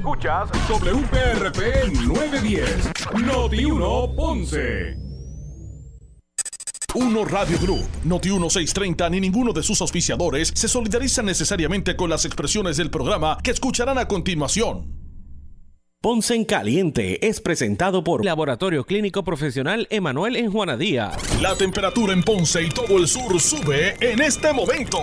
Escuchas WPRP 910, Noti 1 Ponce. Uno Radio Group, Noti 1630 ni ninguno de sus auspiciadores se solidarizan necesariamente con las expresiones del programa que escucharán a continuación. Ponce en Caliente es presentado por Laboratorio Clínico Profesional Emanuel en Juanadía. La temperatura en Ponce y todo el sur sube en este momento.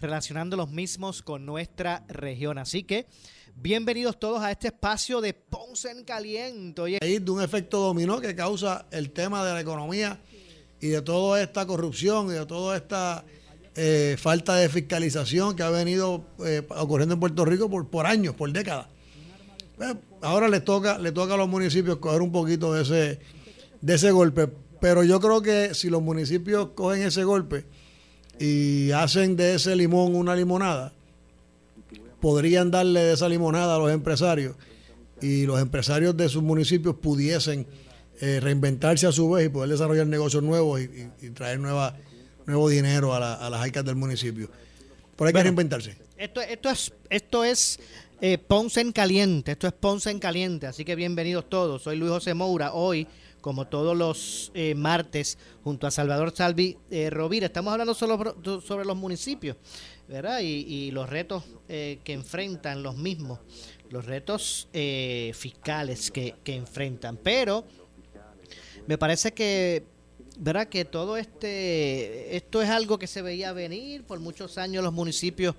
relacionando los mismos con nuestra región. Así que bienvenidos todos a este espacio de Ponce en Caliente. De un efecto dominó que causa el tema de la economía y de toda esta corrupción y de toda esta eh, falta de fiscalización que ha venido eh, ocurriendo en Puerto Rico por, años, por décadas. Eh, ahora le toca, le toca a los municipios coger un poquito de ese, de ese golpe. Pero yo creo que si los municipios cogen ese golpe y hacen de ese limón una limonada, podrían darle de esa limonada a los empresarios y los empresarios de sus municipios pudiesen eh, reinventarse a su vez y poder desarrollar negocios nuevos y, traer nueva, nuevo dinero a, las arcas del municipio. Por hay que reinventarse. Esto, esto es, esto es eh, Ponce en Caliente, esto es Ponce en Caliente, así que bienvenidos todos. Soy Luis José Moura, hoy, como todos los eh, martes, junto a Salvador Salvi eh, Rovira, estamos hablando sobre los municipios, ¿verdad? Y, los retos que enfrentan los mismos, los retos fiscales que, que enfrentan. Pero me parece que ¿verdad? Que todo este, esto es algo que se veía venir por muchos años los municipios,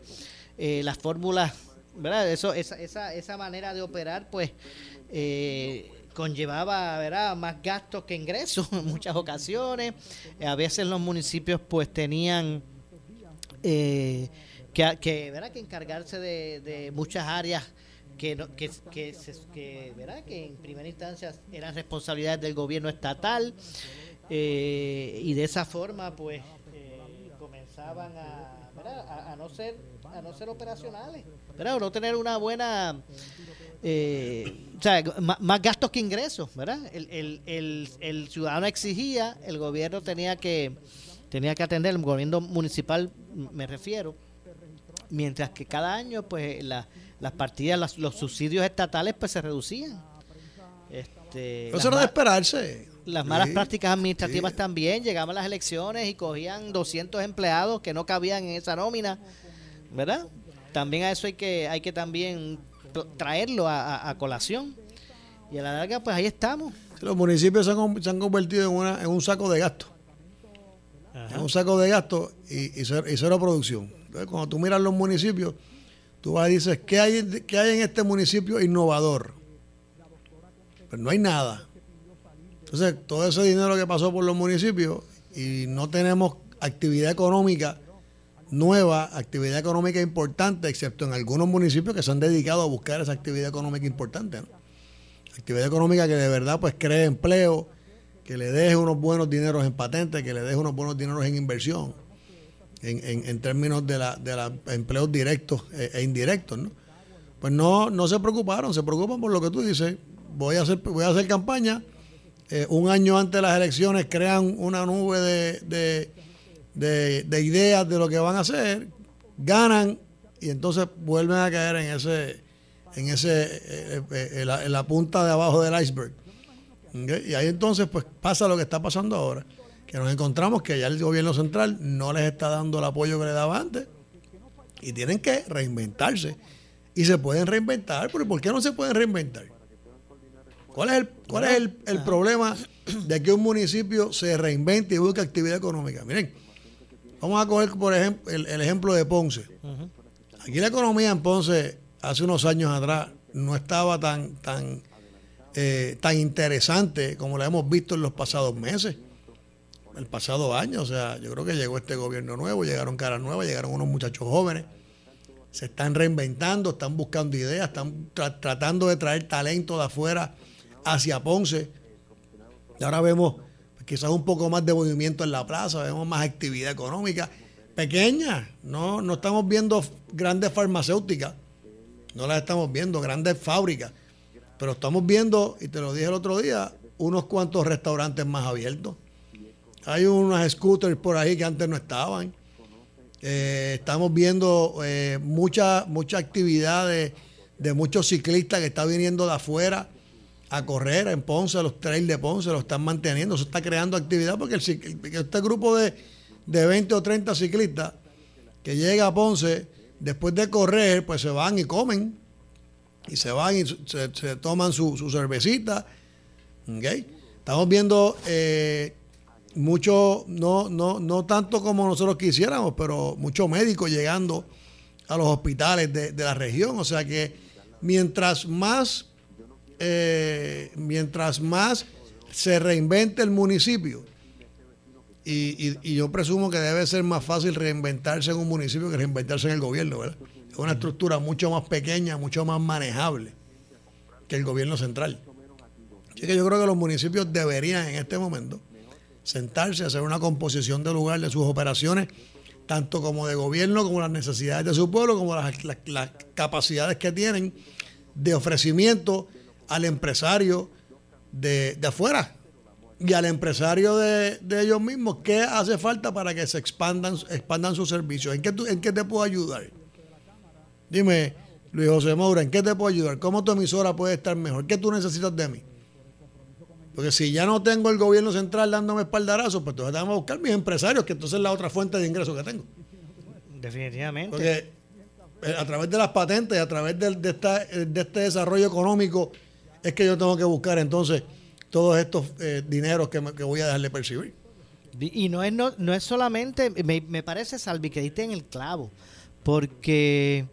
las fórmulas ¿verdad? Eso, esa, esa, esa manera de operar, pues, eh, conllevaba, ¿verdad? Más gastos que ingresos en muchas ocasiones. A veces los municipios, pues, tenían eh, que, que, que encargarse de, muchas áreas que, que, que, que, ¿verdad? que en primera instancia eran responsabilidades del gobierno estatal eh, y de esa forma pues comenzaban a, a, a, no ser a no ser operacionales, ¿verdad? no tener una buena, eh, o sea, más, gastos que ingresos, ¿verdad? El, el, el, ciudadano exigía, el gobierno tenía que, tenía que atender, el gobierno municipal me refiero, mientras que cada año, pues, la, las partidas, los subsidios estatales, pues, se reducían. Este, Eso era de esperarse. Las malas prácticas administrativas también, llegaban las elecciones y cogían 200 empleados que no cabían en esa nómina ¿verdad? También a eso hay que, hay que también traerlo a, colación. Y a la larga, pues ahí estamos. Los municipios se han, convertido en, una, en un saco de gasto. En un saco de gasto y, y, cero, producción. Entonces, cuando tú miras los municipios, tú vas y dices, ¿qué hay, qué hay en este municipio innovador? Pues no hay nada. Entonces, todo ese dinero que pasó por los municipios y no tenemos actividad económica nueva actividad económica importante, excepto en algunos municipios que se han dedicado a buscar esa actividad económica importante. Actividad económica que de verdad pues cree empleo, que le deje unos buenos dineros en patentes, que le deje unos buenos dineros en inversión, en, en, términos de, la, de los empleos directos e, e, indirectos. ¿no? Pues no, no se preocuparon, se preocupan por lo que tú dices. Voy a hacer, voy a hacer campaña. Eh, un año antes de las elecciones crean una nube de, ideas de lo que van a hacer, ganan y entonces vuelven a caer en ese, en ese, eh, eh, en, la, punta de abajo del iceberg. Y ahí entonces pues pasa lo que está pasando ahora, que nos encontramos que ya el gobierno central no les está dando el apoyo que le daba antes y tienen que reinventarse. Y se pueden reinventar, pero ¿por qué no se pueden reinventar? ¿Cuál es el, cuál es el, el problema de que un municipio se reinvente y busque actividad económica? Miren, Vamos a coger, por ejemplo, el, ejemplo de Ponce. Aquí la economía en Ponce, hace unos años atrás, no estaba tan, tan, eh, tan interesante como la hemos visto en los pasados meses, el pasado año. O sea, yo creo que llegó este gobierno nuevo, llegaron caras nuevas, llegaron unos muchachos jóvenes se están reinventando, están buscando ideas, están tratando de traer talento de afuera hacia Ponce. Y ahora vemos quizás un poco más de movimiento en la plaza, vemos más actividad económica pequeña, no, no estamos viendo grandes farmacéuticas, no las estamos viendo, grandes fábricas, pero estamos viendo, y te lo dije el otro día, unos cuantos restaurantes más abiertos. Hay unos scooters por ahí que antes no estaban. Eh, estamos viendo eh, mucha, mucha actividad de, muchos ciclistas que están viniendo de afuera a correr en Ponce, los trails de Ponce, lo están manteniendo, se está creando actividad porque este grupo de, de 20 o 30 ciclistas que llega a Ponce, después de correr, pues se van y comen, y se van y se, toman su, cervecita. Estamos viendo eh, mucho, no, no, no tanto como nosotros quisiéramos, pero muchos médicos llegando a los hospitales de, la región. O sea que mientras más, eh, mientras más se reinvente el municipio, y, yo presumo que debe ser más fácil reinventarse en un municipio que reinventarse en el gobierno, ¿verdad? Es una estructura mucho más pequeña, mucho más manejable que el gobierno central. Así que yo creo que los municipios deberían en este momento sentarse, hacer una composición de lugar de sus operaciones, tanto como de gobierno, como las necesidades de su pueblo, como las capacidades que tienen de ofrecimiento al empresario de, de afuera, y al empresario de, ellos mismos qué hace falta para que se expandan, expandan sus servicios. ¿En qué, ¿En qué te puedo ayudar? Dime, Luis José Moura, ¿en qué te puedo ayudar? ¿Cómo tu emisora puede estar mejor? ¿Qué tú necesitas de mí? Porque si ya no tengo el gobierno central dándome espaldarazo, pues entonces vamos a buscar mis empresarios, que entonces es la otra fuente de ingresos que tengo. Definitivamente. Porque eh, a través de las patentes, a través de, de, de este desarrollo económico, es que yo tengo que buscar entonces todos estos eh, dineros que, voy a dejarle percibir. Y no es, no, no es solamente, me, me parece, Salvi, que diste en el clavo, porque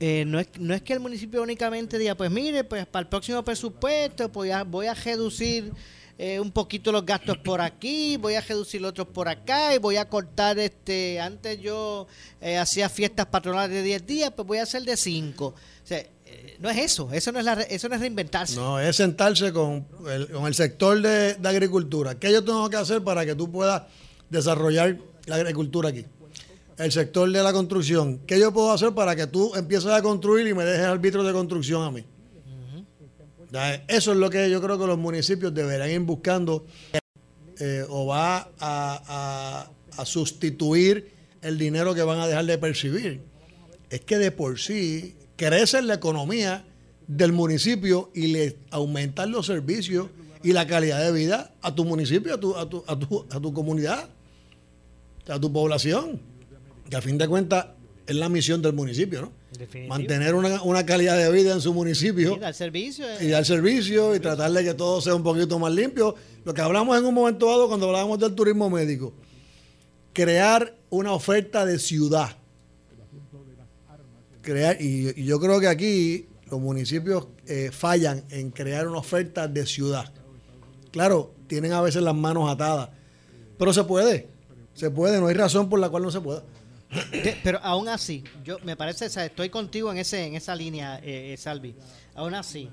eh, no, es, no es que el municipio únicamente diga, pues mire, pues para el próximo presupuesto pues voy a reducir eh, un poquito los gastos por aquí, voy a reducir otros por acá y voy a cortar, este antes yo hacía fiestas patronales de 10 días, pues voy a hacer de 5. O sea, no es eso, eso no es, la, eso no es reinventarse. No, es sentarse con el, con el sector de, agricultura. ¿Qué yo tengo que hacer para que tú puedas desarrollar la agricultura aquí? El sector de la construcción. ¿Qué yo puedo hacer para que tú empieces a construir y me dejes árbitro de construcción a mí? Eso es lo que yo creo que los municipios deberían ir buscando eh, o va a, a sustituir el dinero que van a dejar de percibir. Es que de por sí crece la economía del municipio y le aumentan los servicios y la calidad de vida a tu municipio, a tu, a tu, a tu, a tu comunidad, a tu población. Que a fin de cuentas es la misión del municipio, ¿no? Mantener una, calidad de vida en su municipio. Y dar servicio. Eh. Y dar servicio y tratar de que todo sea un poquito más limpio. Lo que hablamos en un momento dado cuando hablábamos del turismo médico. Crear una oferta de ciudad crear, y, yo creo que aquí los municipios eh, fallan en crear una oferta de ciudad. Claro, tienen a veces las manos atadas, pero se puede, se puede, no hay razón por la cual no se pueda. Pero aún así, yo me parece, estoy contigo en ese en esa línea, eh, eh, Salvi. Aún así,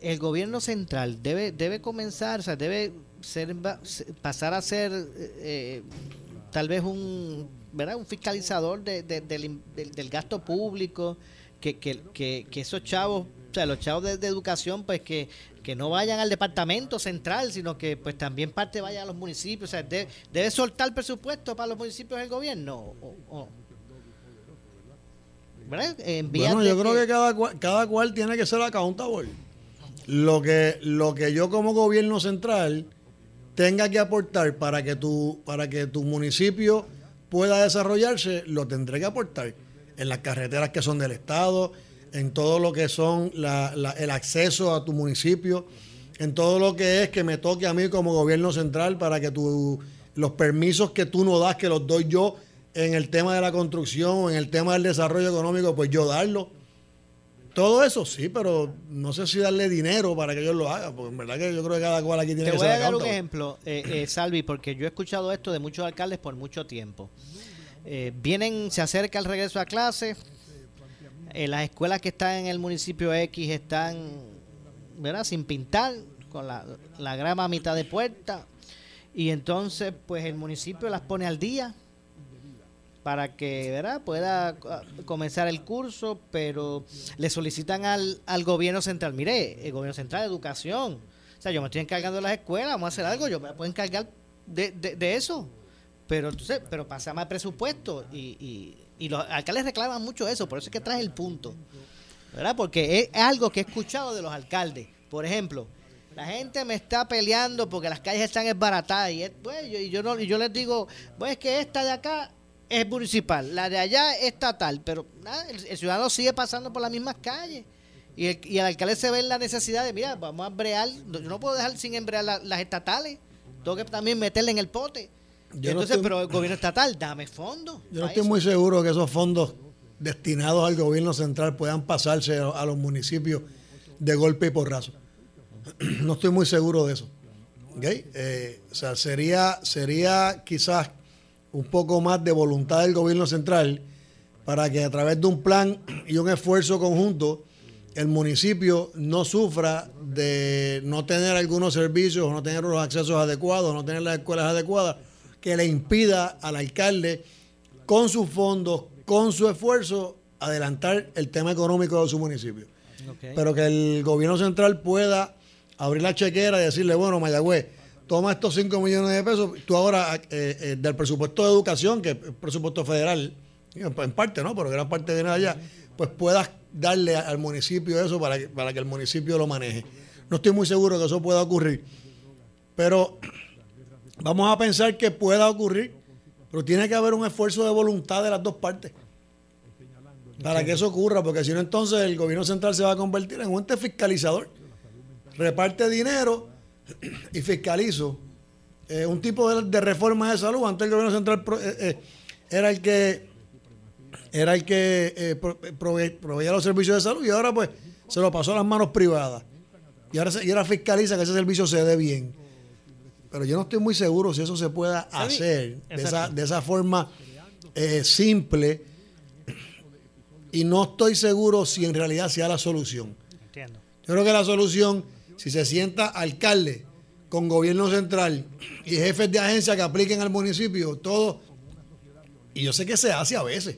el gobierno central debe debe comenzar, o sea, debe ser pasar a ser tal vez un ¿verdad? un fiscalizador de, del, gasto público, que, que, esos chavos, o sea, los chavos de, educación, pues que, que no vayan al departamento central, sino que pues también parte vaya a los municipios. O sea, debe soltar presupuesto para los municipios del gobierno. ¿verdad? bueno, yo creo que cada cual, cada cual tiene que ser accountable. Lo que, lo que yo como gobierno central tenga que aportar para que tu, para que tu municipio pueda desarrollarse, lo tendré que aportar en las carreteras que son del Estado, en todo lo que son el acceso a tu municipio, en todo lo que es que me toque a mí como gobierno central para que tu, los permisos que tú no das, que los doy yo en el tema de la construcción en el tema del desarrollo económico, pues yo darlo. Todo eso sí, pero no sé si darle dinero para que ellos lo hagan, porque en verdad que yo creo que cada cual aquí tiene Te que voy a dar un ejemplo, eh, eh, Salvi, porque yo he escuchado esto de muchos alcaldes por mucho tiempo. Eh, vienen, se acerca el regreso a clase, eh, las escuelas que están en el municipio X están, ¿verdad? Sin pintar, con la, la grama a mitad de puerta. Y entonces, pues el municipio las pone al día para que ¿verdad? pueda ah, comenzar el curso, pero le solicitan al, al gobierno central, mire, el gobierno central de educación, o sea, yo me estoy encargando de las escuelas, vamos a hacer algo, yo me puedo encargar de, de, eso, pero entonces, pero pasa más presupuesto y, y, y, los alcaldes reclaman mucho eso, por eso es que trae el punto, ¿verdad? Porque es, algo que he escuchado de los alcaldes, por ejemplo, la gente me está peleando porque las calles están esbaratadas y, pues, yo, y yo, no, y yo les digo, pues es que esta de acá es municipal, la de allá es estatal, pero el, ciudadano sigue pasando por las mismas calles. Y el, y el alcalde se ve en la necesidad de, mira, vamos a embrear, yo no puedo dejar sin embrear las estatales, tengo que también meterle en el pote. Entonces, pero el gobierno estatal, dame fondos. Yo no estoy muy seguro que esos fondos destinados al gobierno central puedan pasarse a, los municipios de golpe y porrazo. no estoy muy seguro de eso. Eh, o sea, sería, sería quizás un poco más de voluntad del gobierno central para que a través de un plan y un esfuerzo conjunto el municipio no sufra de no tener algunos servicios, o no tener los accesos adecuados, no tener las escuelas adecuadas, que le impida al alcalde con sus fondos, con su esfuerzo, adelantar el tema económico de su municipio. Pero que el gobierno central pueda abrir la chequera y decirle, bueno, Mayagüez, toma estos 5 millones de pesos, tú ahora eh, eh, del presupuesto de educación, que es presupuesto federal, en parte, ¿no? Pero gran parte viene de allá, pues puedas darle al municipio eso para que, para que el municipio lo maneje. No estoy muy seguro que eso pueda ocurrir, pero vamos a pensar que pueda ocurrir, pero tiene que haber un esfuerzo de voluntad de las dos partes para que eso ocurra, porque si no entonces el gobierno central se va a convertir en un ente fiscalizador. Reparte dinero y fiscalizo eh, un tipo de, reforma de salud. Antes el gobierno central eh, eh, era el que era el que proveía los servicios de salud y ahora pues se lo pasó a las manos privadas. Y ahora, y ahora fiscaliza que ese servicio se dé bien. Pero yo no estoy muy seguro si eso se pueda hacer de esa, de esa, forma simple. Y no estoy seguro si en realidad sea la solución. Yo creo que la solución si se sienta alcalde con gobierno central y jefes de agencia que apliquen al municipio, todo, y yo sé que se hace a veces.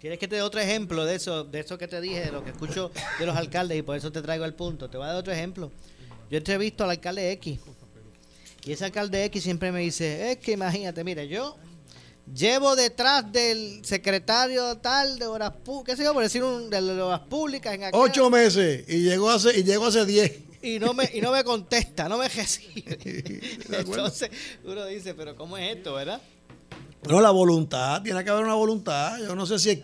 ¿Quieres que te dé otro ejemplo de eso, de eso que te dije, de lo que escucho de los alcaldes y por eso te traigo el punto? Te voy a dar otro ejemplo. Yo entrevisto al alcalde X y ese alcalde X siempre me dice, es que imagínate, mire, yo llevo detrás del secretario tal de obras públicas, qué sé yo, por decir un, de obras públicas en Ocho meses y llegó hace, y llegó hace diez y no me y no me contesta, no me recibe. Entonces uno dice, pero ¿cómo es esto, verdad? No, la voluntad, tiene que haber una voluntad. Yo no sé si...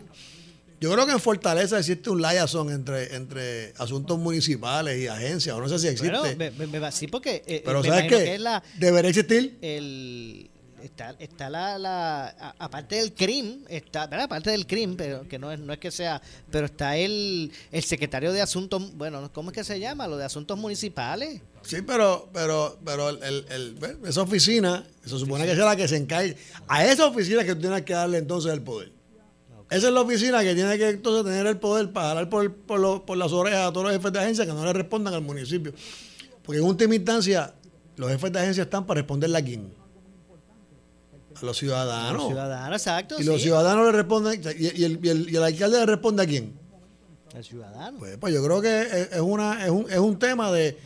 Yo creo que en Fortaleza existe un liaison entre, entre asuntos municipales y agencias, o no sé si existe. Pero, sí, porque... Eh, pero ¿sabes qué? ¿Debería existir? El está, está la, la aparte del crimen, está, ¿verdad? aparte del crimen, pero que no es, no es que sea, pero está el, el secretario de asuntos, bueno, ¿cómo es que se llama? Lo de asuntos municipales. Sí, pero, pero, pero el, el, esa oficina, se supone que es la que se encargue. A esa oficina que tú tienes que darle entonces el poder. Esa es la oficina que tiene que entonces tener el poder para jalar por, por, por las orejas a todos los jefes de agencia que no le respondan al municipio. Porque en última instancia, los jefes de agencia están para responderle a quién los ciudadanos. los ciudadanos, exacto. Y los ciudadanos le responden, y, el, y, el, y, el, alcalde le responde a quién? Al ciudadano. Pues, pues, yo creo que es, una, es, un, es un tema de,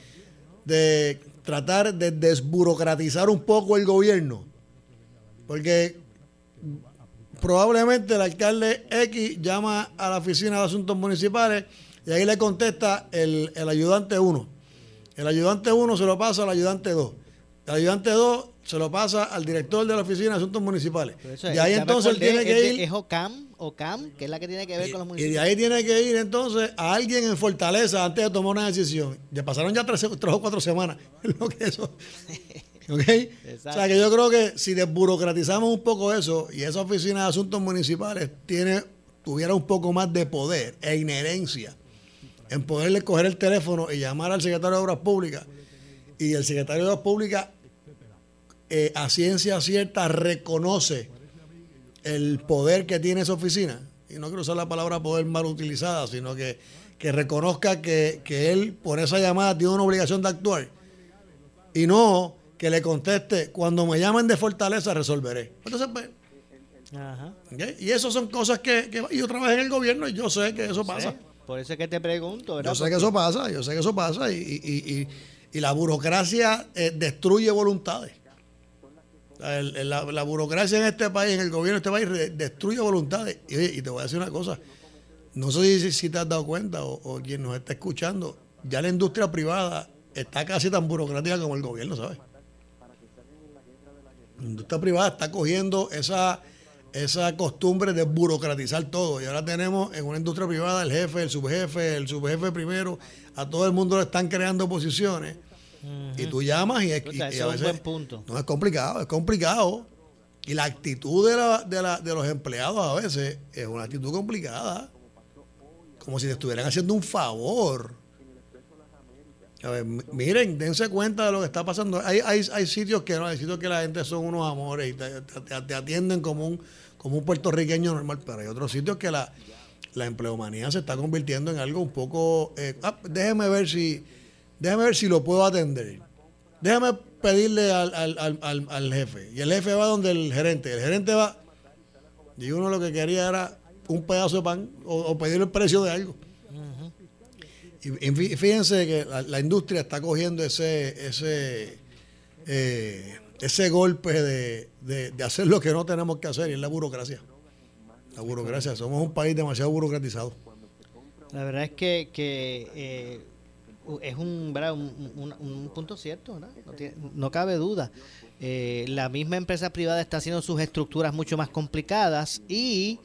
de tratar de desburocratizar un poco el gobierno. Porque probablemente el alcalde X llama a la oficina de asuntos municipales y ahí le contesta el, el ayudante 1. El ayudante 1 se lo pasa al ayudante 2. El ayudante 2 se lo pasa al director de la Oficina de Asuntos Municipales. y ahí entonces él tiene que ir. Es OCAM, OCAM, que es la que tiene que ver con los municipios. Y de ahí tiene que ir entonces a alguien en Fortaleza antes de tomar una decisión. Ya pasaron ya tres, o cuatro semanas. Lo que eso. ¿Ok? O sea que yo creo que si desburocratizamos un poco eso y esa oficina de asuntos municipales tiene, tuviera un poco más de poder e inherencia en poderle coger el teléfono y llamar al secretario de Obras Públicas y el secretario de Obras Públicas a ciencia cierta reconoce el poder que tiene esa oficina, y no quiero usar la palabra poder mal utilizada, sino que, que reconozca que, que él por esa llamada tiene una obligación de actuar y no que le conteste, cuando me llamen de fortaleza resolveré. Entonces, pues, Ajá. Y eso son cosas que, yo trabajé en el gobierno y yo sé que eso pasa. Por eso es que te pregunto, ¿verdad? Yo sé que eso pasa, yo sé que eso pasa y, la burocracia eh, destruye voluntades. La, burocracia en este país, en el gobierno de este país, destruye voluntades. Y, te voy a decir una cosa, no sé si, te has dado cuenta o, o quien nos está escuchando, ya la industria privada está casi tan burocrática como el gobierno, ¿sabes? La industria privada está cogiendo esa, esa costumbre de burocratizar todo. Y ahora tenemos en una industria privada el jefe, el subjefe, el subjefe primero, a todo el mundo le están creando posiciones. Y tú llamas y, es, a veces, punto. No es complicado, es complicado. Y la actitud de, la, de, la, de los empleados a veces es una actitud complicada. Como si te estuvieran haciendo un favor a ver, miren, dense cuenta de lo que está pasando. Hay, hay, hay sitios que no, hay sitios que la gente son unos amores y te, atienden como un, como un puertorriqueño normal, pero hay otros sitios que la, la empleomanía se está convirtiendo en algo un poco. Eh, ah, déjeme ver si, déjeme ver si lo puedo atender. Déjame pedirle al, al, al, al, jefe. Y el jefe va donde el gerente. El gerente va. Y uno lo que quería era un pedazo de pan o, o pedirle el precio de algo. Y fíjense que la, industria está cogiendo ese, ese, eh, ese golpe de, hacer lo que no tenemos que hacer, y es la burocracia. La burocracia, somos un país demasiado burocratizado. La verdad es que, eh, es un, un, punto cierto, No, cabe duda. Eh, la misma empresa privada está haciendo sus estructuras mucho más complicadas y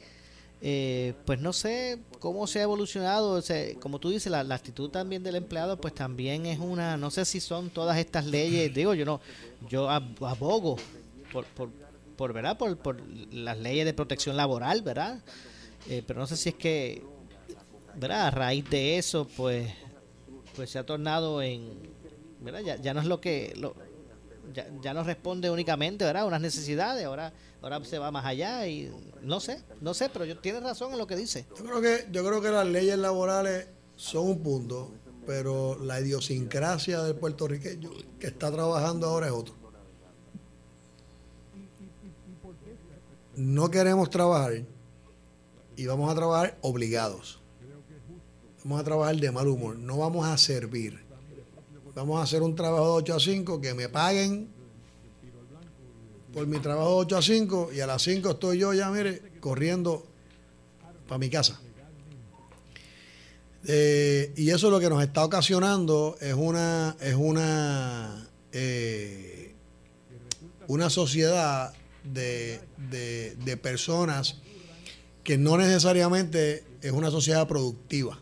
eh, pues no sé cómo se ha evolucionado, como tú dices, la, actitud también del empleado, pues también es una, no sé si son todas estas leyes, digo yo no, yo abogo por, por, por ¿verdad? Por, por las leyes de protección laboral, ¿verdad? Eh, pero no sé si es que, ¿verdad? A raíz de eso, pues, pues se ha tornado en, ¿verdad? Ya, no es lo que, lo, ya, ya no responde únicamente, ¿verdad? Unas necesidades, ahora ahora se va más allá y no sé, no sé, pero yo tiene razón en lo que dice. Yo creo que yo creo que las leyes laborales son un punto, pero la idiosincrasia del puertorriqueño que está trabajando ahora es otro. No queremos trabajar y vamos a trabajar obligados. Vamos a trabajar de mal humor, no vamos a servir. Vamos a hacer un trabajo de 8 a 5 que me paguen por mi trabajo de 8 a 5 y a las 5 estoy yo ya, mire, corriendo para mi casa. Eh, y eso lo que nos está ocasionando es una, es una, eh, una sociedad de, personas que no necesariamente es una sociedad productiva.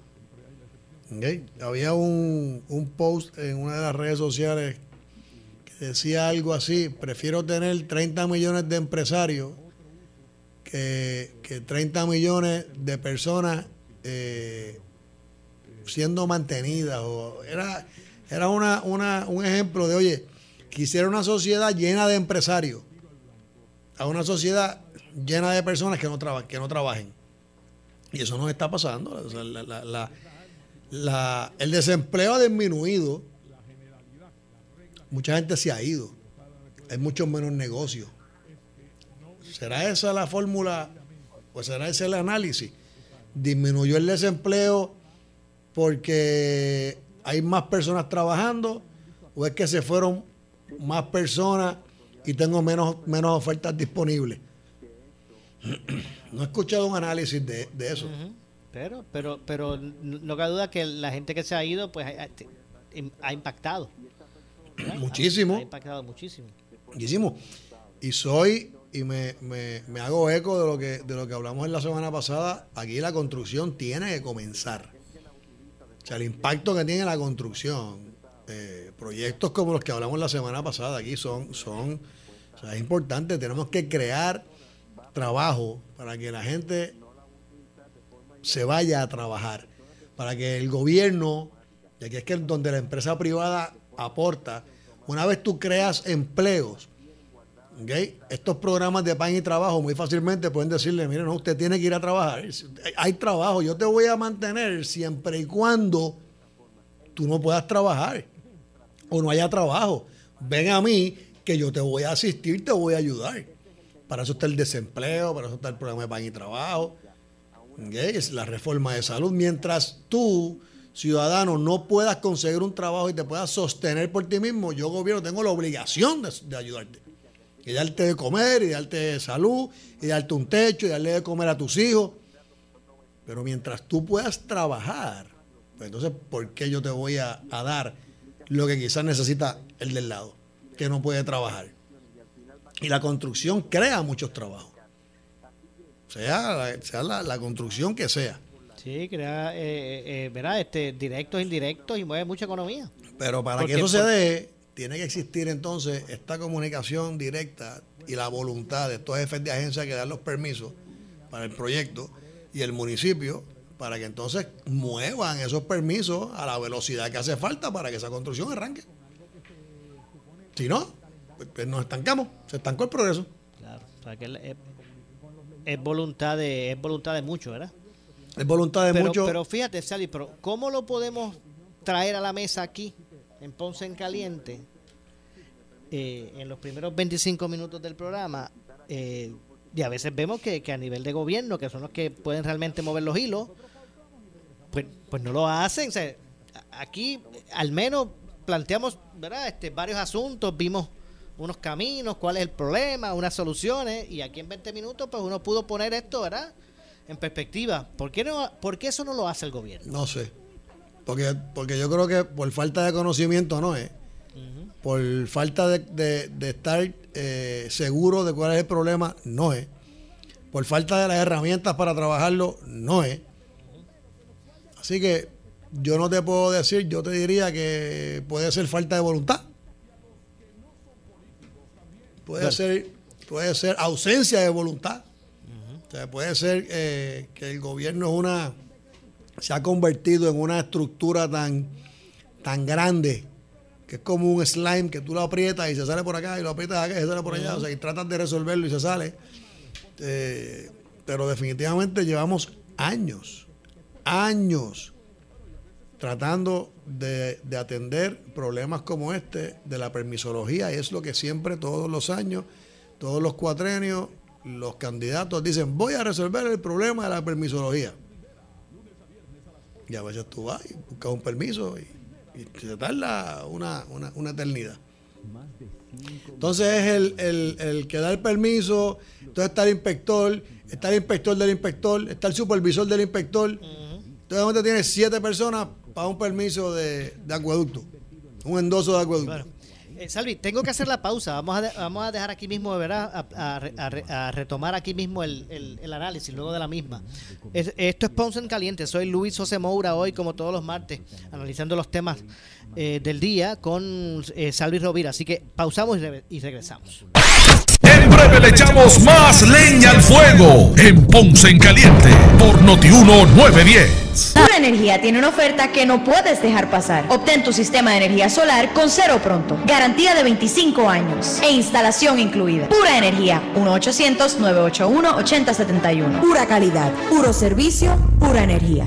Había un, un post en una de las redes sociales decía algo así, prefiero tener 30 millones de empresarios que, 30 millones de personas eh, siendo mantenidas. O era era una, un ejemplo de, oye, quisiera una sociedad llena de empresarios, a una sociedad llena de personas que no, que no trabajen. Y eso nos está pasando. El desempleo ha disminuido mucha gente se ha ido. Hay muchos menos negocios. ¿Será esa la fórmula o será ese el análisis? ¿Disminuyó el desempleo porque hay más personas trabajando o es que se fueron más personas y tengo menos, menos ofertas disponibles? No he escuchado un análisis de, eso. Pero, pero, pero no cabe duda que la gente que se ha ido, pues ha impactado. Muchísimo. Ha impactado muchísimo. Muchísimo. Y soy, y me, hago eco de lo, que, de lo que hablamos en la semana pasada, aquí la construcción tiene que comenzar. O sea, el impacto que tiene la construcción, eh, proyectos como los que hablamos la semana pasada aquí son, son o sea, es importante, tenemos que crear trabajo para que la gente se vaya a trabajar, para que el gobierno, y aquí es que donde la empresa privada aporta, una vez tú creas empleos, Estos programas de pan y trabajo muy fácilmente pueden decirle, mire, no, usted tiene que ir a trabajar. Hay trabajo, yo te voy a mantener siempre y cuando tú no puedas trabajar o no haya trabajo. Ven a mí que yo te voy a asistir, te voy a ayudar. Para eso está el desempleo, para eso está el programa de pan y trabajo. Es la reforma de salud. Mientras tú, ciudadano, no puedas conseguir un trabajo y te puedas sostener por ti mismo, yo, gobierno, tengo la obligación de, ayudarte. Y darte de comer, y darte salud, y darte un techo, y darle de comer a tus hijos. Pero mientras tú puedas trabajar, pues entonces, ¿por qué yo te voy a dar lo que quizás necesita el del lado, que no puede trabajar? Y la construcción crea muchos trabajos sea, sea la, construcción que sea. Sí, crea, eh, eh, eh Este, directos, indirectos y mueve mucha economía. Pero para que eso se dé, tiene que existir entonces esta comunicación directa y la voluntad de estos jefes de agencia que dan los permisos para el proyecto y el municipio para que entonces muevan esos permisos a la velocidad que hace falta para que esa construcción arranque. Si no, pues, pues nos estancamos, se estancó el progreso. Claro, o sea que es voluntad de, es voluntad de mucho, ¿verdad? Es voluntad de mucho. Pero fíjate, Sally, pero ¿cómo lo podemos traer a la mesa aquí, en Ponce en Caliente, eh, en los primeros 25 minutos del programa? Eh, y a veces vemos que, a nivel de gobierno, que son los que pueden realmente mover los hilos, pues, pues no lo hacen. aquí al menos planteamos ¿verdad? Este, varios asuntos, vimos unos caminos, cuál es el problema, unas soluciones, y aquí en 20 minutos pues uno pudo poner esto, ¿verdad? En perspectiva. ¿Por qué, no, por qué eso no lo hace el gobierno? No sé. Porque, porque yo creo que por falta de conocimiento no es. Por falta de, estar eh, seguro de cuál es el problema, no es. Por falta de las herramientas para trabajarlo, no es. Así que yo no te puedo decir, yo te diría que puede ser falta de voluntad puede ser puede ser ausencia de voluntad. puede ser eh, que el gobierno es una se ha convertido en una estructura tan, tan grande que es como un slime que tú lo aprietas y se sale por acá y lo aprietas acá y se sale por allá. O sea, y tratas de resolverlo y se sale. Eh, pero definitivamente llevamos años, años tratando de, atender problemas como este de la permisología y es lo que siempre todos los años, todos los cuatrenios, los candidatos dicen voy a resolver el problema de la permisología. Y a veces tú vas y buscas un permiso y, se tarda una, una, eternidad. Entonces es el, el, que da el permiso, entonces está el inspector, está el inspector del inspector, está el supervisor del inspector. Entonces, donde tienes siete personas para un permiso de, acueducto, un endoso de acueducto. Eh, Salvi, tengo que hacer la pausa. Vamos a, vamos a dejar aquí mismo, ¿verdad? A, retomar aquí mismo el, análisis luego de la misma. esto es Ponce en Caliente. Soy Luis José Moura hoy, como todos los martes, analizando los temas eh, del día con eh, Salvi Rovira. Así que pausamos y regresamos. En breve le echamos más leña al fuego en Ponce en Caliente por Notiuno 910. Pura Energía tiene una oferta que no puedes dejar pasar. Obtén tu sistema de energía solar con cero pronto. Garantía de 25 años e instalación incluida. Pura Energía, 1-800-981-8071. Pura calidad, puro servicio, pura energía.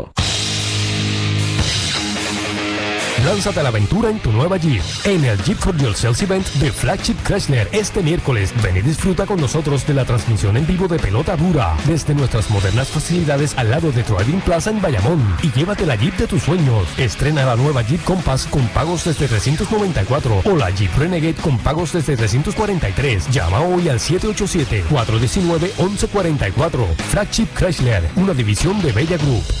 Lánzate a la aventura en tu nueva Jeep. En el Jeep for Yourself Event de Flagship Chrysler este miércoles. Ven y disfruta con nosotros de la transmisión en vivo de pelota dura desde nuestras modernas facilidades al lado de Driving Plaza en Bayamón. Y llévate la Jeep de tus sueños. Estrena la nueva Jeep Compass con pagos desde 394 o la Jeep Renegade con pagos desde 343. Llama hoy al 787-419-1144. Flagship Chrysler, una división de Bella Group.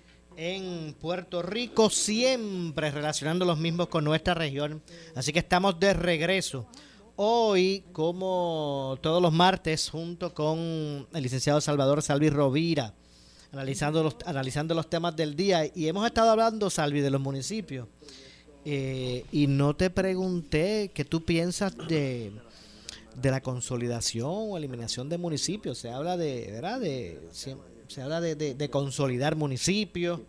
en Puerto Rico, siempre relacionando los mismos con nuestra región. Así que estamos de regreso. Hoy, como todos los martes, junto con el licenciado Salvador Salvi Rovira, analizando los, analizando los temas del día. Y hemos estado hablando, Salvi, de los municipios. Eh, y no te pregunté qué tú piensas de, de la consolidación o eliminación de municipios. Se habla de, ¿verdad? De, se habla de, de, de consolidar municipios.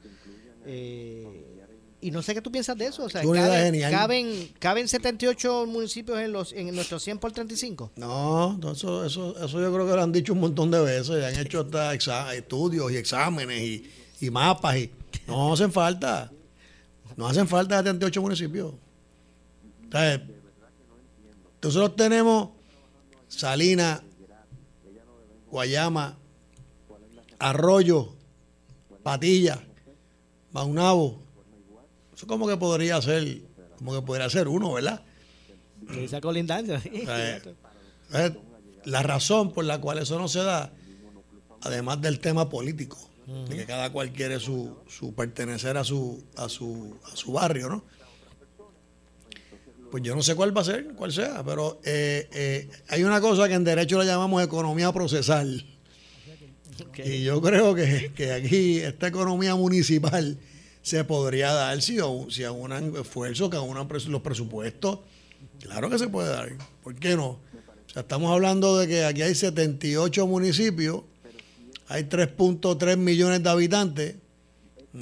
Eh, y no sé qué tú piensas de eso. O sea, caben, caben, caben, 78 municipios en los en nuestros 100 por 35? No, eso, eso, eso yo creo que lo han dicho un montón de veces. Han hecho hasta estudios y exámenes y, y mapas. y No hacen falta. No hacen falta 78 municipios. Entonces, nosotros tenemos Salinas, Guayama, Arroyo, Patilla, Maunabo. Eso como que podría ser, como que podría ser uno, ¿verdad? Esa colindancia. Eh, la razón por la cual eso no se da, además del tema político, uh -huh. de que cada cual quiere su, su pertenecer a su, a su, a su barrio, ¿no? Pues yo no sé cuál va a ser, cuál sea, pero eh, eh, hay una cosa que en derecho le llamamos economía procesal. Okay. Y yo creo que, que, aquí esta economía municipal se podría dar si, si un esfuerzo, que unan los presupuestos. Claro que se puede dar. ¿Por qué no? O sea, estamos hablando de que aquí hay 78 municipios, hay 3.3 millones de habitantes.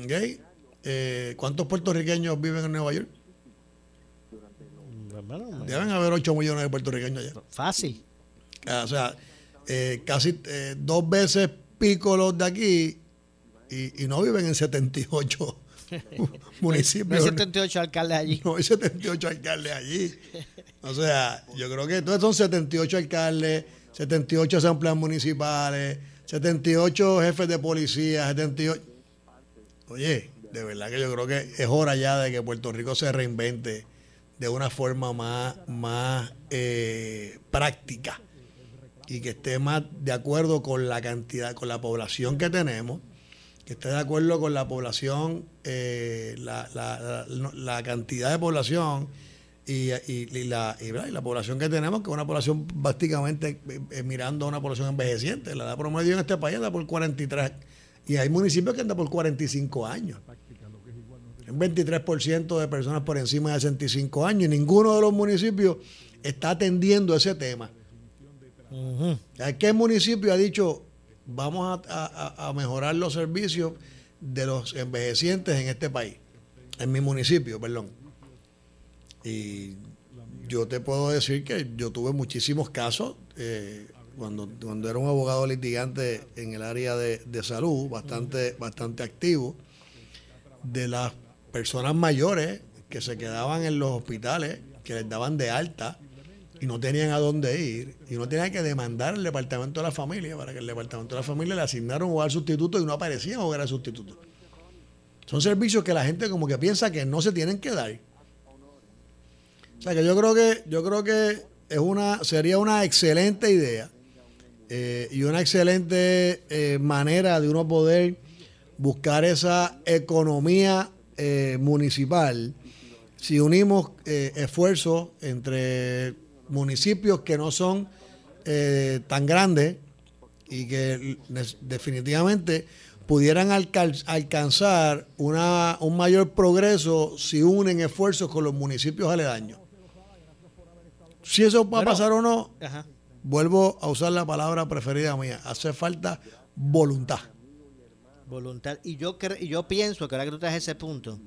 ¿okay? Eh, ¿Cuántos puertorriqueños viven en Nueva York? Deben haber 8 millones de puertorriqueños allá. Fácil. O sea, eh, casi eh, dos veces pico los de aquí y, y no viven en 78 municipios. No hay 78 alcaldes allí. No hay 78 alcaldes allí. O sea, yo creo que entonces son 78 alcaldes, 78 asambleas municipales, 78 jefes de policía, 78. Oye, de verdad que yo creo que es hora ya de que Puerto Rico se reinvente de una forma más, más eh, práctica y que esté más de acuerdo con la cantidad, con la población que tenemos, que esté de acuerdo con la población, eh, la, la, cantidad de población y, y, la, y, la, población que tenemos, que es una población básicamente eh, mirando a una población envejeciente. La edad promedio en este país anda por 43 y hay municipios que andan por 45 años. Un 23% de personas por encima de 65 años y ninguno de los municipios está atendiendo ese tema. ¿Qué municipio ha dicho vamos a, mejorar los servicios de los envejecientes en este país? En mi municipio, perdón. Y yo te puedo decir que yo tuve muchísimos casos eh, cuando, cuando era un abogado litigante en el área de, de salud, bastante, bastante activo, de las personas mayores que se quedaban en los hospitales, que les daban de alta y no tenían a dónde ir, y uno tenía que demandar al departamento de la familia para que el departamento de la familia le asignara un hogar sustituto y no aparecía un hogar sustituto. Son servicios que la gente como que piensa que no se tienen que dar. O sea que yo creo que, yo creo que es una, sería una excelente idea eh, y una excelente eh, manera de uno poder buscar esa economía eh, municipal si unimos esfuerzos entre municipios que no son eh, tan grandes y que definitivamente pudieran alcanzar una, un mayor progreso si unen esfuerzos con los municipios aledaños. Si eso va a pasar o no, vuelvo a usar la palabra preferida mía, hace falta voluntad. Voluntad. Y yo, yo pienso que ahora que tú traes ese punto,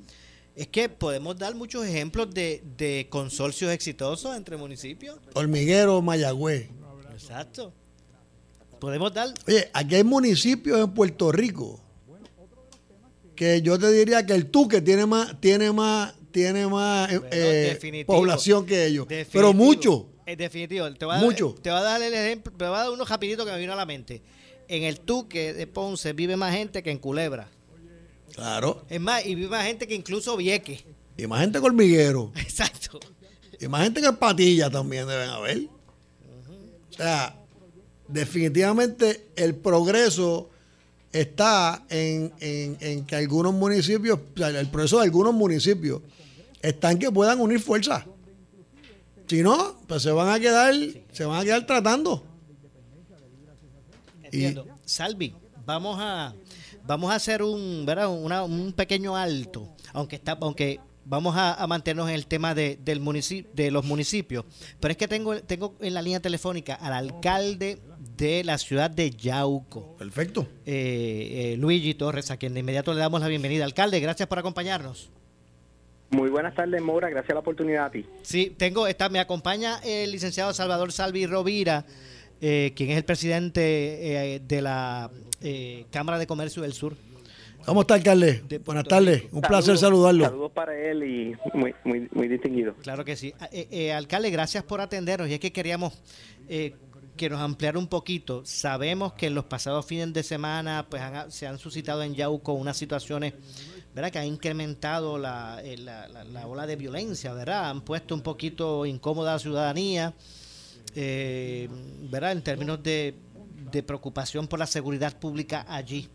es que podemos dar muchos ejemplos de, consorcios exitosos entre municipios. Hormiguero, Mayagüez. Exacto. Podemos dar. Oye, aquí hay municipios en Puerto Rico que yo te diría que el Tuque tiene más, tiene más, tiene más eh, eh, población que ellos. Pero mucho. Es definitivo. Te voy a dar, Te a dar el ejemplo, te voy a dar uno rapidito que me vino a la mente. En el Tuque de Ponce vive más gente que en Culebra. Claro. Es más, y vi más gente que incluso Vieque. Y más gente colmiguero. Exacto. Y más gente que Patilla también deben haber. O sea, definitivamente el progreso está en, que algunos municipios, o sea, el progreso de algunos municipios está en que puedan unir fuerzas. Si no, pues se van a quedar, se van a quedar tratando. Entiendo. Salvi, vamos a vamos a hacer un, ¿verdad? un pequeño alto, aunque está, aunque vamos a, mantenernos en el tema de, del municipio, de los municipios. Pero es que tengo, tengo en la línea telefónica al alcalde de la ciudad de Yauco. Perfecto. Eh, eh, Luigi Torres, a quien de inmediato le damos la bienvenida. Alcalde, gracias por acompañarnos. Muy buenas tardes, Mora. Gracias a la oportunidad a ti. Sí, tengo, esta, me acompaña el licenciado Salvador Salvi Rovira, eh, quien es el presidente de la eh, Cámara de Comercio del Sur. ¿Cómo está, alcalde? Buenas tardes, un placer saludarlo. Saludos para él y muy, muy, muy distinguido. Claro que sí. Eh, eh, alcalde, gracias por atendernos. Y es que queríamos que nos ampliara un poquito. Sabemos que en los pasados fines de semana pues se han suscitado en Yauco unas situaciones ¿verdad? que han incrementado la, la, ola de violencia, ¿verdad? Han puesto un poquito incómoda a la ciudadanía, ¿verdad? En términos de de preocupación por la seguridad pública allí.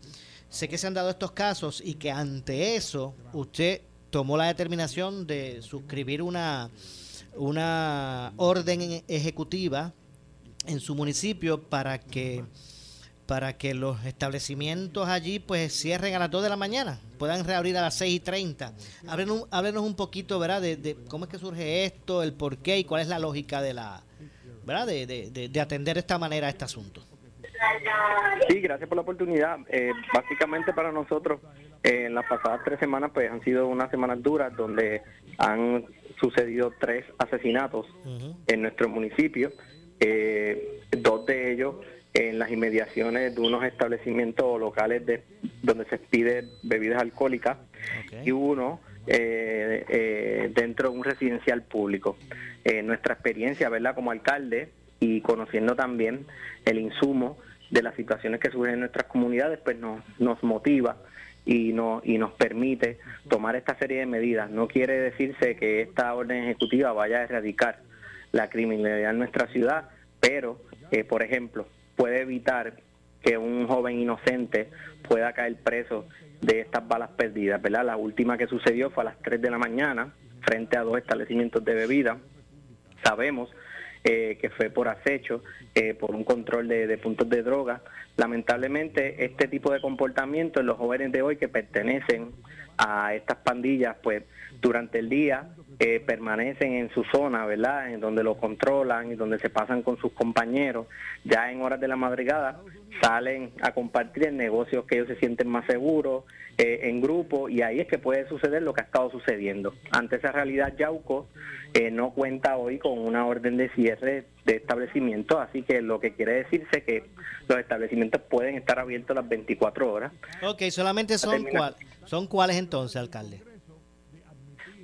Sé que se han dado estos casos y que ante eso usted tomó la determinación de suscribir una, una orden ejecutiva en su municipio para que para que los establecimientos allí pues cierren a las 2 de la mañana, puedan reabrir a las 6 y 30. Háblenos, háblenos un poquito, ¿verdad?, de, de, cómo es que surge esto, el por qué y cuál es la lógica de la, ¿verdad?, de, de, de atender de esta manera este asunto. Sí, gracias por la oportunidad. Eh, básicamente para nosotros, eh, en las pasadas tres semanas, pues han sido unas semanas duras donde han sucedido tres asesinatos en nuestro municipio, eh, dos de ellos en las inmediaciones de unos establecimientos locales de, donde se pide bebidas alcohólicas y uno eh, eh, dentro de un residencial público. nuestra experiencia, ¿verdad? Como alcalde y conociendo también el insumo de las situaciones que surgen en nuestras comunidades, pues nos, nos motiva y, no, y nos permite tomar esta serie de medidas. No quiere decirse que esta orden ejecutiva vaya a erradicar la criminalidad en nuestra ciudad, pero, eh, por ejemplo, puede evitar que un joven inocente pueda caer preso de estas balas perdidas, ¿verdad? La última que sucedió fue a las 3 de la mañana frente a dos establecimientos de bebida. Sabemos eh, que fue por acecho, eh, por un control de, puntos de droga. Lamentablemente, este tipo de comportamiento en los jóvenes de hoy que pertenecen a estas pandillas, pues durante el día eh, permanecen en su zona, ¿verdad? En donde lo controlan y donde se pasan con sus compañeros. Ya en horas de la madrugada salen a compartir en negocios que ellos se sienten más seguros, eh, en grupo y ahí es que puede suceder lo que ha estado sucediendo. Ante esa realidad, Yauco eh, no cuenta hoy con una orden de cierre de establecimientos, así que lo que quiere decirse que los establecimientos pueden estar abiertos las 24 horas. Ok, solamente son, son cuáles entonces, alcalde.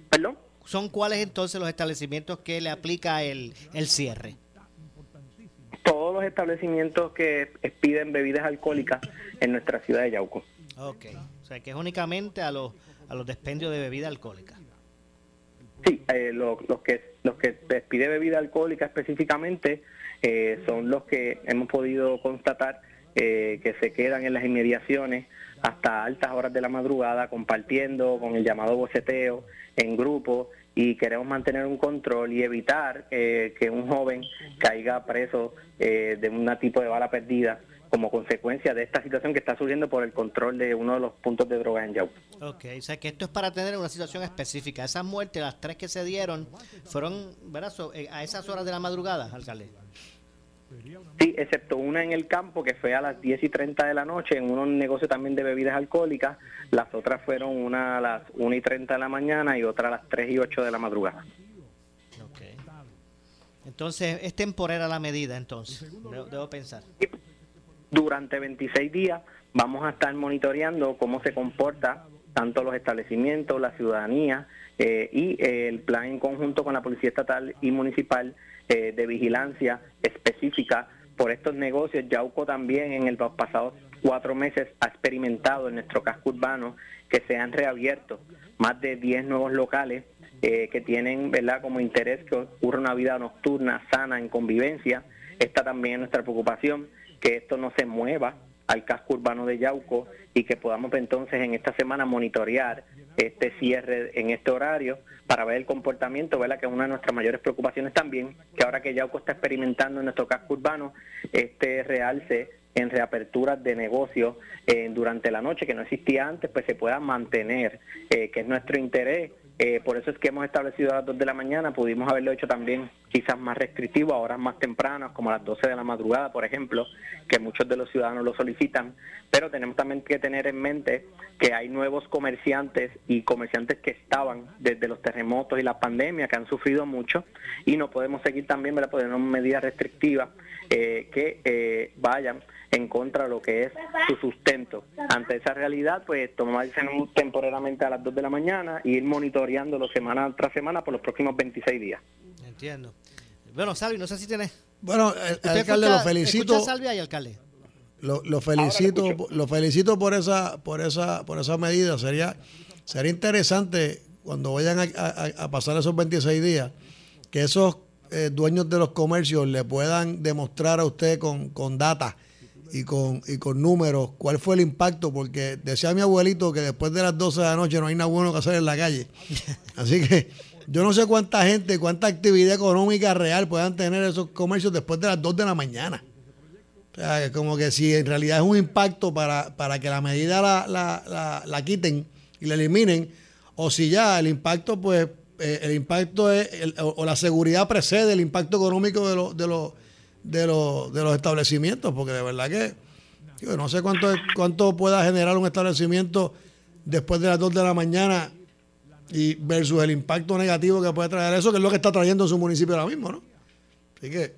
¿Perdón? ¿Son cuáles entonces los establecimientos que le aplica el, el cierre? Todos los establecimientos que piden bebidas alcohólicas en nuestra ciudad de Yauco. Ok. O sea, que es únicamente a los, a los despendios de bebida alcohólica. Sí, eh, los que los que despide bebida alcohólica específicamente eh, son los que hemos podido constatar eh, que se quedan en las inmediaciones hasta altas horas de la madrugada compartiendo con el llamado boceteo en grupo y queremos mantener un control y evitar que un joven caiga preso de un tipo de bala perdida como consecuencia de esta situación que está surgiendo por el control de uno de los puntos de droga en Yauco. Ok, o sea que esto es para tener una situación específica. Esas muertes, las tres que se dieron, fueron. Eh, a esas horas de la madrugada, alcalde. Sí, excepto una en el campo que fue a las 10 y 30 de la noche en un negocio también de bebidas alcohólicas. Las otras fueron una a las 1 y 30 de la mañana y otra a las 3 y 8 de la madrugada. Entonces, es temporera la medida, entonces, debo, pensar durante 26 días vamos a estar monitoreando cómo se comporta tanto los establecimientos, la ciudadanía eh, y eh, el plan en conjunto con la Policía Estatal y Municipal eh, de vigilancia específica por estos negocios. Yauco también en el pasados cuatro meses ha experimentado en nuestro casco urbano que se han reabierto más de 10 nuevos locales que tienen verdad como interés que ocurra una vida nocturna sana en convivencia. Esta también es nuestra preocupación que esto no se mueva al casco urbano de Yauco y que podamos entonces en esta semana monitorear este cierre en este horario para ver el comportamiento, ¿verdad? que es una de nuestras mayores preocupaciones también, que ahora que Yauco está experimentando en nuestro casco urbano, este realce en reaperturas de negocios eh, durante la noche que no existía antes, pues se pueda mantener, eh, que es nuestro interés eh, por eso es que hemos establecido a las 2 de la mañana, pudimos haberlo hecho también quizás más restrictivo a horas más tempranas, como a las 12 de la madrugada, por ejemplo, que muchos de los ciudadanos lo solicitan, pero tenemos también que tener en mente que hay nuevos comerciantes y comerciantes que estaban desde los terremotos y la pandemia, que han sufrido mucho, y no podemos seguir también, ¿verdad? Poner medidas restrictivas eh, que eh, vayan en contra de lo que es su sustento. Ante esa realidad, pues tomarse temporalmente a las 2 de la mañana y ir monitoreándolo semana tras semana por los próximos 26 días. Entiendo. Bueno, Salvi, no sé si tienes... Bueno, el, alcalde, lo felicito. Salvi ahí, alcalde? Lo, lo felicito, lo felicito por esa, por esa, por esa medida. Sería, sería interesante cuando vayan a, pasar esos 26 días que esos eh, dueños de los comercios le puedan demostrar a usted con, con data y con, y con números cuál fue el impacto, porque decía mi abuelito que después de las 12 de la noche no hay nada bueno que hacer en la calle. Así que yo no sé cuánta gente, cuánta actividad económica real puedan tener esos comercios después de las 2 de la mañana. O sea, como que si en realidad es un impacto para, para que la medida la, la, la, quiten y la eliminen, o si ya el impacto, pues, eh, el impacto es, o, la seguridad precede el impacto económico de, los de, los de, los de los establecimientos, porque de verdad que yo no sé cuánto, cuánto pueda generar un establecimiento después de las 2 de la mañana Y versus el impacto negativo que puede traer eso, que es lo que está trayendo en su municipio ahora mismo, ¿no? Así que.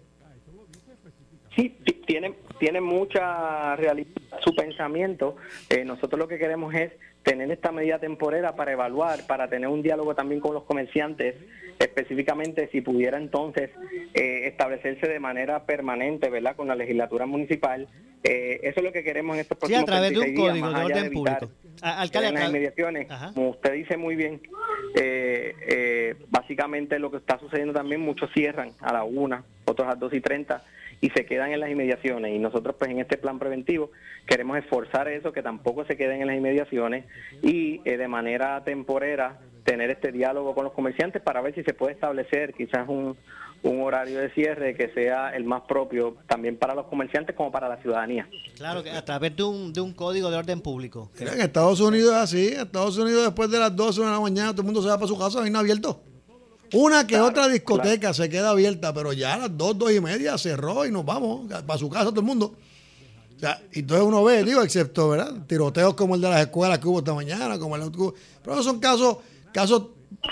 Sí, tiene, tiene mucha realidad su pensamiento. Eh, nosotros lo que queremos es tener esta medida temporera para evaluar, para tener un diálogo también con los comerciantes, específicamente si pudiera entonces eh, establecerse de manera permanente, ¿verdad?, con la legislatura municipal. Eh, eso es lo que queremos en estos próximos sí, a través de un días, código de orden público. Alcalde, las inmediaciones, como usted dice muy bien, eh, básicamente lo que está sucediendo también, muchos cierran a la una, otros a las dos y treinta, y se quedan en las inmediaciones. Y nosotros pues en este plan preventivo queremos esforzar eso, que tampoco se queden en las inmediaciones y eh, de manera temporera tener este diálogo con los comerciantes para ver si se puede establecer quizás un, un horario de cierre que sea el más propio también para los comerciantes como para la ciudadanía. Claro, que a través de un, de un código de orden público. en Estados Unidos es así, en Estados Unidos después de las 12 de la mañana todo el mundo se va para su casa, no abierto. Una que otra discoteca se queda abierta, pero ya a las dos, dos y media cerró y nos vamos para su casa todo el mundo. O sea, entonces uno ve, digo, excepto, ¿verdad? Tiroteos como el de las escuelas que hubo esta mañana, como el de Pero son casos, casos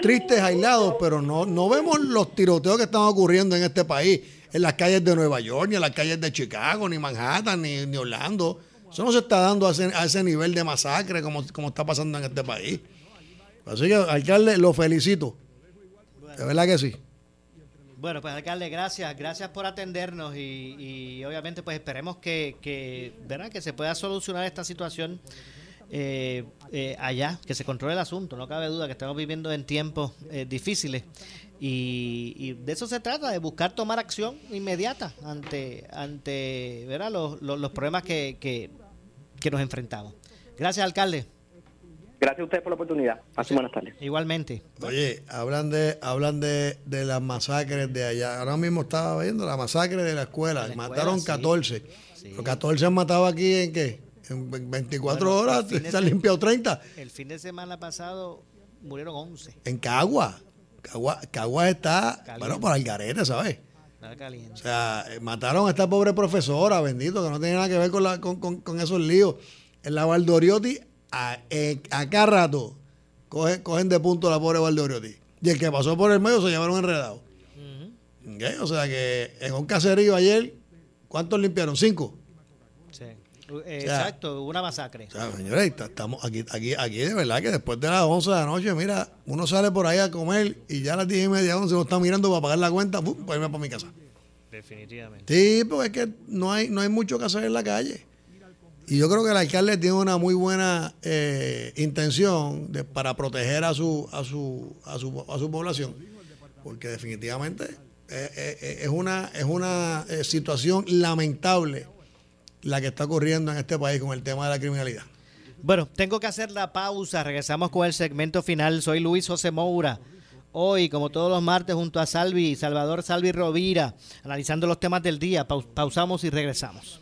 tristes, aislados, pero no, no vemos los tiroteos que están ocurriendo en este país, en las calles de Nueva York, ni en las calles de Chicago, ni Manhattan, ni, ni Orlando. Eso no se está dando a ese, a ese nivel de masacre como, como está pasando en este país. Así que, alcalde, lo felicito de verdad que sí. Bueno, pues alcalde, gracias, gracias por atendernos y, obviamente pues esperemos que, que, ¿verdad? que se pueda solucionar esta situación eh, eh, allá, que se controle el asunto, no cabe duda que estamos viviendo en tiempos eh, difíciles y, de eso se trata, de buscar tomar acción inmediata ante, ante ¿verdad? Los, los, problemas que, que, que nos enfrentamos. Gracias, alcalde. Gracias a ustedes por la oportunidad. Así buenas tardes. Igualmente. Oye, hablan de hablan de, de, las masacres de allá. Ahora mismo estaba viendo la masacre de la escuela. Mataron 14. Los 14 han matado aquí en qué? En 24 horas se han limpiado 30. El fin de semana pasado murieron 11. En Cagua. Cagua, Cagua está, bueno, por Algarete, ¿sabes? O sea, eh, mataron a esta pobre profesora, bendito, que no tiene nada que ver con, la, con, con, con esos líos. En la Valdoriotti a, eh, cada rato cogen, de punto la pobre Valdoriotti. Y el que pasó por el medio se llevaron enredado. O sea que en un caserío ayer, ¿cuántos limpiaron? ¿Cinco? Sí. Exacto, una masacre. O sea, señores, estamos aquí, aquí, aquí de verdad que después de las 11 de la noche, mira, uno sale por ahí a comer y ya a las 10 y media, 11 uno está mirando para pagar la cuenta, para irme para mi casa. Definitivamente. Sí, porque es que no hay, no hay mucho que hacer en la calle. Y yo creo que el alcalde tiene una muy buena eh, intención de, para proteger a su, a, su, a, su, a su población, porque definitivamente eh, eh, es una, es una situación lamentable la que está ocurriendo en este país con el tema de la criminalidad. Bueno, tengo que hacer la pausa. Regresamos con el segmento final. Soy Luis José Moura. Hoy, como todos los martes, junto a Salvi, Salvador Salvi Rovira, analizando los temas del día. pausamos y regresamos.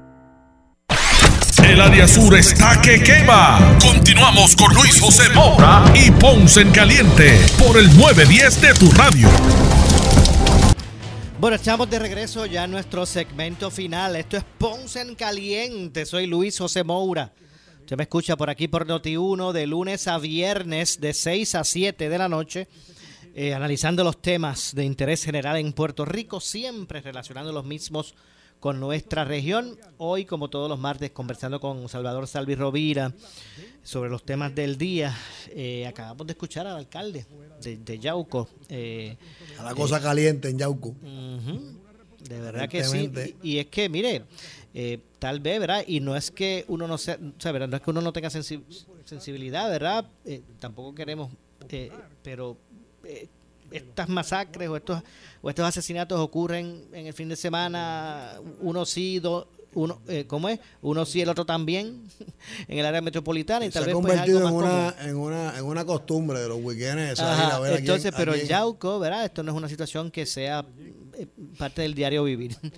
El área sur está que quema. Continuamos con Luis José Moura y Ponce en Caliente por el 910 de tu radio. Bueno, estamos de regreso ya en nuestro segmento final. Esto es Ponce en Caliente. Soy Luis José Moura. Usted me escucha por aquí por Noti1 de lunes a viernes de 6 a 7 de la noche. Eh, analizando los temas de interés general en Puerto Rico, siempre relacionando los mismos con nuestra región. Hoy, como todos los martes, conversando con Salvador Salvi Rovira sobre los temas del día. Eh, acabamos de escuchar al alcalde de, Yauco. Eh, a la cosa caliente en Yauco. de verdad que sí. Y, es que, mire, eh, tal vez, ¿verdad? Y no es que uno no sea, o sea, ¿verdad? No es que uno no tenga sensibilidad, ¿verdad? tampoco queremos, pero estas masacres o estos, o estos asesinatos ocurren en el fin de semana, uno sí, dos uno, eh, ¿cómo es? Uno sí, el otro también, en el área metropolitana. Y tal se ha pues, convertido en, una, en, una, en una costumbre de los weekends. entonces, pero en Yauco, ¿verdad? Esto no es una situación que sea eh, parte del diario vivir.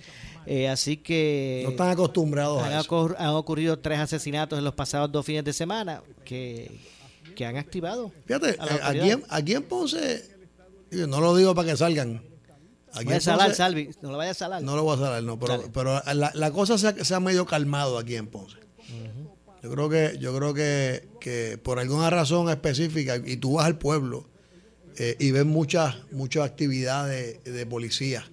Eh, así que... No están acostumbrados han, a eso. han ocurrido tres asesinatos en los pasados dos fines de semana que, que han activado. Fíjate, aquí en, aquí en Ponce no lo digo para que salgan. Aquí a salar, Salvi. No lo vaya a salar. No lo voy a salar, no. Pero, pero la, cosa se ha, medio calmado aquí en Ponce. Yo creo que, yo creo que, que, por alguna razón específica, y tú vas al pueblo eh, y ves muchas, muchas actividades de, policía.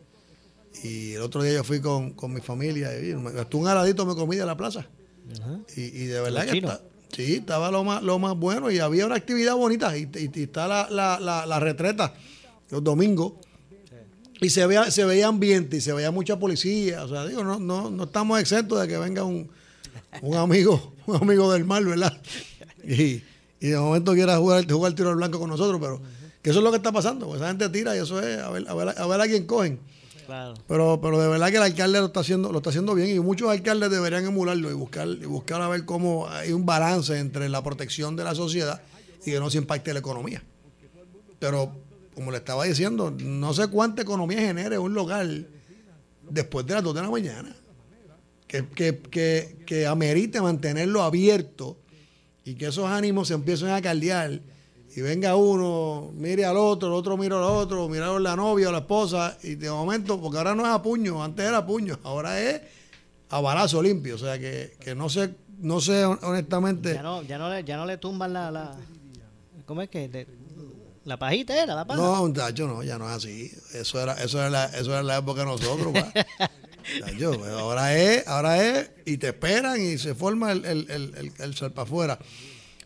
Y el otro día yo fui con, mi familia y estuve un aladito, me comí de la plaza. y, de verdad que está, sí, estaba lo más, lo más bueno y había una actividad bonita. Y, está la, la, la retreta los domingos. Y se veía, se veía ambiente y se veía mucha policía. O sea, digo, no, no, no estamos exentos de que venga un, un amigo, un amigo del mal, ¿verdad? Y, y de momento quiera jugar, jugar el tiro al blanco con nosotros, pero que eso es lo que está pasando. Pues esa gente tira y eso es a ver a, ver, a, ver a quién cogen. Pero, pero de verdad que el alcalde lo está haciendo, lo está haciendo bien y muchos alcaldes deberían emularlo y buscar, y buscar a ver cómo hay un balance entre la protección de la sociedad y que no se impacte la economía. Pero como le estaba diciendo, no sé cuánta economía genere un local después de las 2 de la mañana. Que, que, que, amerite mantenerlo abierto y que esos ánimos se empiecen a caldear y venga uno, mire al otro, el otro mira al otro, mira la novia o la esposa y de momento, porque ahora no es a puño, antes era a puño, ahora es a balazo limpio, o sea que, no sé, no sé honestamente. Ya no, ya no, le, ya no le tumban la ¿cómo es que? La pajita era la paja. No, muchacho, no, ya no es así. Eso era, eso era la, eso era la época de nosotros, pues, ahora es, ahora es, y te esperan y se forma el, el, el, el, ser para afuera.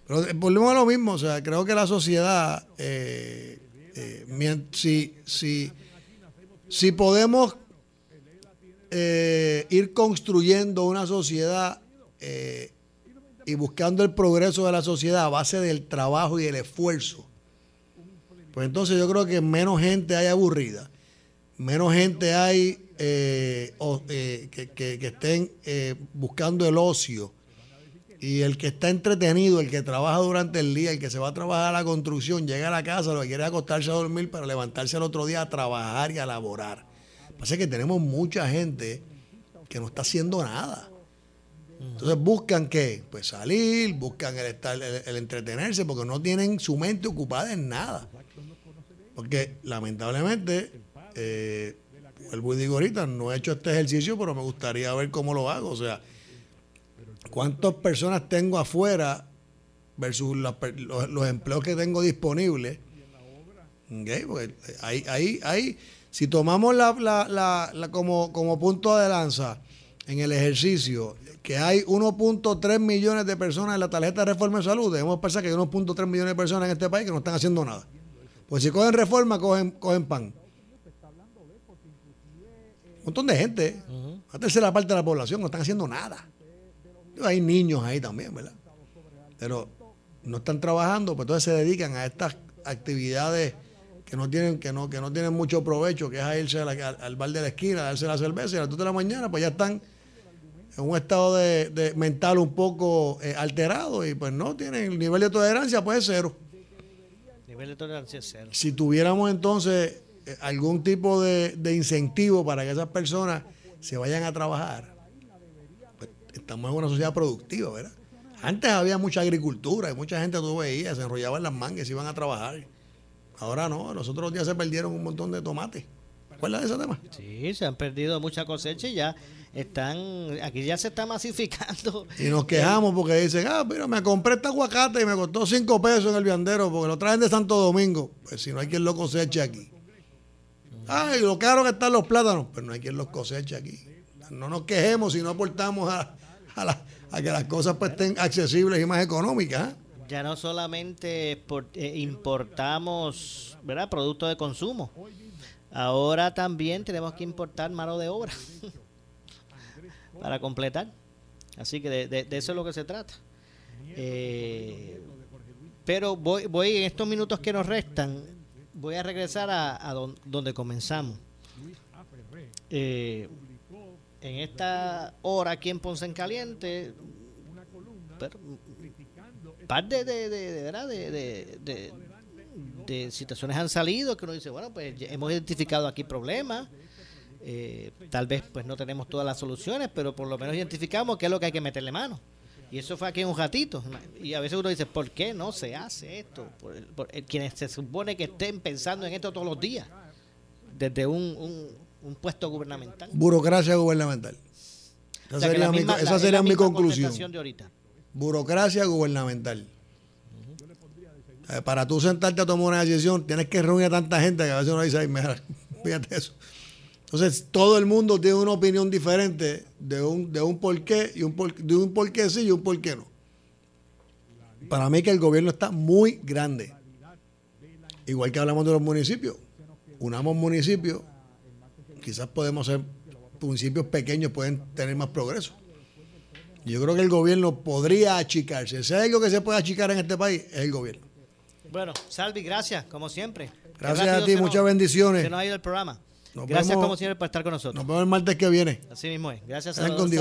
Pero eh, volvemos a lo mismo, o sea, creo que la sociedad, eh, eh, si, si, si podemos ir construyendo una sociedad y buscando el progreso de la sociedad a base del trabajo y el esfuerzo, pues entonces yo creo que menos gente hay aburrida, menos gente hay eh, eh, que, estén eh, buscando el ocio. Y el que está entretenido, el que trabaja durante el día, el que se va a trabajar a la construcción, llega a la casa, lo que quiere acostarse a dormir para levantarse el otro día a trabajar y a laborar. Pasa que tenemos mucha gente que no está haciendo nada. Entonces buscan qué? Pues salir, buscan el, estar, el entretenerse, porque no tienen su mente ocupada en nada. Porque lamentablemente, eh, vuelvo ahorita, no he hecho este ejercicio, pero me gustaría ver cómo lo hago. O sea, cuántas personas tengo afuera versus los, empleos que tengo disponibles. Okay, porque ahí, ahí, ahí, si tomamos la, como, como punto de lanza en el ejercicio que hay 1.3 millones de personas en la tarjeta de reforma de salud, debemos pensar que hay 1.3 millones de personas en este país que no están haciendo nada. Pues si cogen reforma, cogen, cogen pan. Un montón de gente, la tercera parte de la población, no están haciendo nada. Hay niños ahí también, ¿verdad? Pero no están trabajando, pues entonces se dedican a estas actividades que no tienen, que no, que no tienen mucho provecho, que es a irse al, bar de la esquina, a darse la cerveza y a las 2 de la mañana, pues ya están en un estado de, mental un poco eh, alterado y pues no tienen el nivel de tolerancia, pues cero. Si tuviéramos entonces eh, algún tipo de, incentivo para que esas personas se vayan a trabajar, pues, estamos en una sociedad productiva, ¿verdad? Antes había mucha agricultura y mucha gente tú veías, se enrollaban las mangas y iban a trabajar. Ahora no, los otros días se perdieron un montón de tomates. ¿Cuál es ese tema? Sí, se han perdido mucha cosecha y ya están, aquí ya se está masificando. Y nos quejamos porque dicen, ah, pero me compré este aguacate y me costó cinco pesos en el viandero porque lo traen de Santo Domingo. Pues si no hay quien lo coseche aquí. Ay, lo caro que están los plátanos, pero no hay quien los coseche aquí. No nos quejemos si no aportamos a, a, que las cosas pues, estén accesibles y más económicas. ¿eh? Ya no solamente eh, importamos ¿verdad? productos de consumo, ahora también tenemos que importar mano de obra para completar. Así que de, eso es lo que se trata. Eh, pero voy, voy en estos minutos que nos restan, voy a regresar a, donde comenzamos. Eh, en esta hora aquí en Ponce en Caliente, par de, de, de, de, situaciones han salido que uno dice, bueno, pues hemos identificado aquí problemas. Eh, tal vez pues no tenemos todas las soluciones, pero por lo menos identificamos qué es lo que hay que meterle mano. Y eso fue aquí en un ratito. Y a veces uno dice, ¿por qué no se hace esto? Por, quienes se supone que estén pensando en esto todos los días, desde un, un, puesto gubernamental. Burocracia gubernamental. Esa sería, mi, esa sería mi conclusión. Burocracia gubernamental. Eh, para tú sentarte a tomar una decisión, tienes que reunir a tanta gente que a veces uno dice, ay, mira, fíjate eso. Entonces, todo el mundo tiene una opinión diferente de un, de un por qué y un por, de un por qué sí y un por qué no. Para mí que el gobierno está muy grande. Igual que hablamos de los municipios. Unamos municipios, quizás podemos ser municipios pequeños, pueden tener más progreso. Yo creo que el gobierno podría achicarse. Si hay algo que se puede achicar en este país, es el gobierno. Bueno, Salvi, gracias, como siempre. Gracias a ti, muchas bendiciones. Se nos ha ido el programa. Gracias como siempre por estar con nosotros. Nos vemos el martes que viene. Así mismo es. Gracias a todos.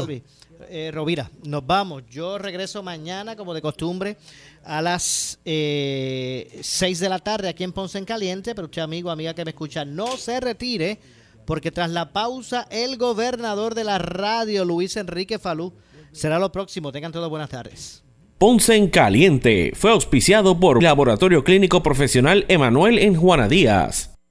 Eh, Rovira, nos vamos. Yo regreso mañana, como de costumbre, a las eh, 6 de la tarde aquí en Ponce en Caliente. Pero usted, amigo, amiga que me escucha, no se retire, porque tras la pausa, el gobernador de la radio, Luis Enrique Falú, será lo próximo. Tengan todas buenas tardes. Ponce en Caliente fue auspiciado por Laboratorio Clínico Profesional Emanuel en Juana Díaz.